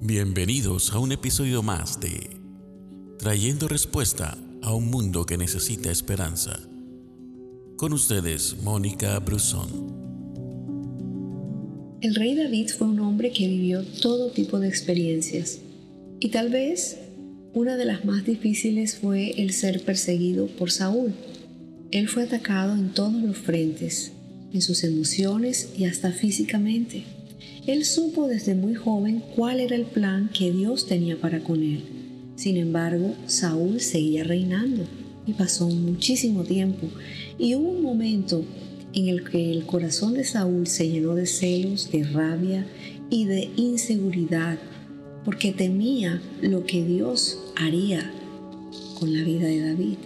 Bienvenidos a un episodio más de Trayendo Respuesta a un Mundo que Necesita Esperanza. Con ustedes, Mónica Brusón. El rey David fue un hombre que vivió todo tipo de experiencias y tal vez una de las más difíciles fue el ser perseguido por Saúl. Él fue atacado en todos los frentes, en sus emociones y hasta físicamente. Él supo desde muy joven cuál era el plan que Dios tenía para con él. Sin embargo, Saúl seguía reinando y pasó muchísimo tiempo y hubo un momento en el que el corazón de Saúl se llenó de celos, de rabia y de inseguridad, porque temía lo que Dios haría con la vida de David.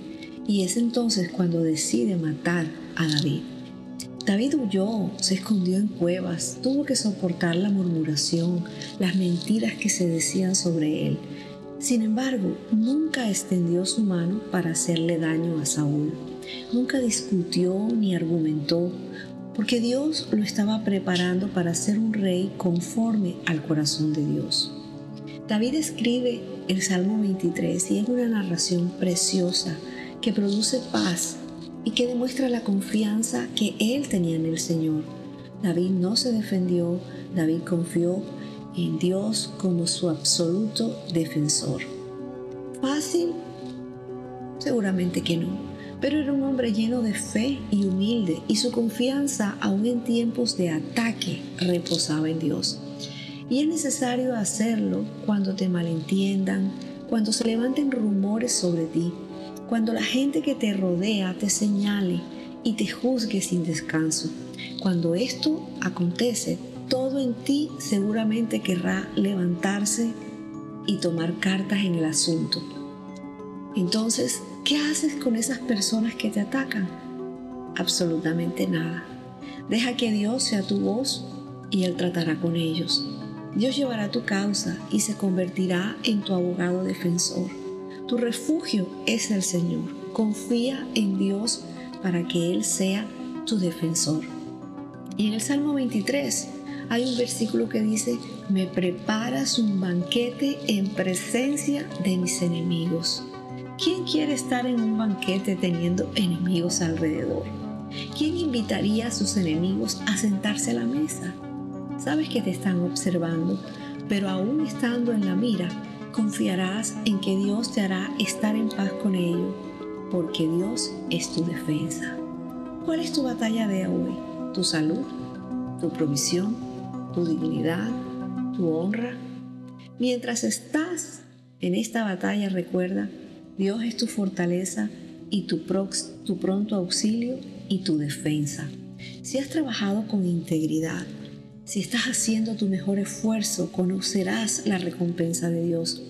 Y es entonces cuando decide matar a David. David huyó, se escondió en cuevas, tuvo que soportar la murmuración, las mentiras que se decían sobre él. Sin embargo, nunca extendió su mano para hacerle daño a Saúl. Nunca discutió ni argumentó, porque Dios lo estaba preparando para ser un rey conforme al corazón de Dios. David escribe el Salmo 23 y es una narración preciosa que produce paz y que demuestra la confianza que él tenía en el Señor. David no se defendió, David confió en Dios como su absoluto defensor. ¿Fácil? Seguramente que no, pero era un hombre lleno de fe y humilde y su confianza aún en tiempos de ataque reposaba en Dios. Y es necesario hacerlo cuando te malentiendan, cuando se levanten rumores sobre ti, cuando la gente que te rodea te señale y te juzgue sin descanso. Cuando esto acontece, todo en ti seguramente querrá levantarse y tomar cartas en el asunto. Entonces, ¿qué haces con esas personas que te atacan? Absolutamente nada. Deja que Dios sea tu voz y Él tratará con ellos. Dios llevará tu causa y se convertirá en tu abogado defensor. Tu refugio es el Señor. Confía en Dios para que Él sea tu defensor. Y en el Salmo 23 hay un versículo que dice, me preparas un banquete en presencia de mis enemigos. ¿Quién quiere estar en un banquete teniendo enemigos alrededor? ¿Quién invitaría a sus enemigos a sentarse a la mesa? Sabes que te están observando, pero aún estando en la mira, confiarás en que Dios te hará estar en paz con ellos, porque Dios es tu defensa. ¿Cuál es tu batalla de hoy? ¿Tu salud? ¿Tu provisión? ¿Tu dignidad? ¿Tu honra? Mientras estás en esta batalla, recuerda, Dios es tu fortaleza y tu, tu pronto auxilio y tu defensa. Si has trabajado con integridad, si estás haciendo tu mejor esfuerzo, conocerás la recompensa de Dios.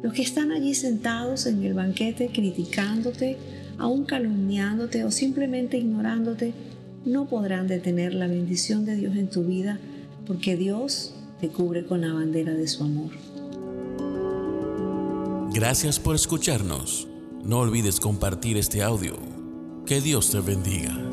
Los que están allí sentados en el banquete criticándote, aún calumniándote o simplemente ignorándote, no podrán detener la bendición de Dios en tu vida porque Dios te cubre con la bandera de su amor. Gracias por escucharnos. No olvides compartir este audio. Que Dios te bendiga.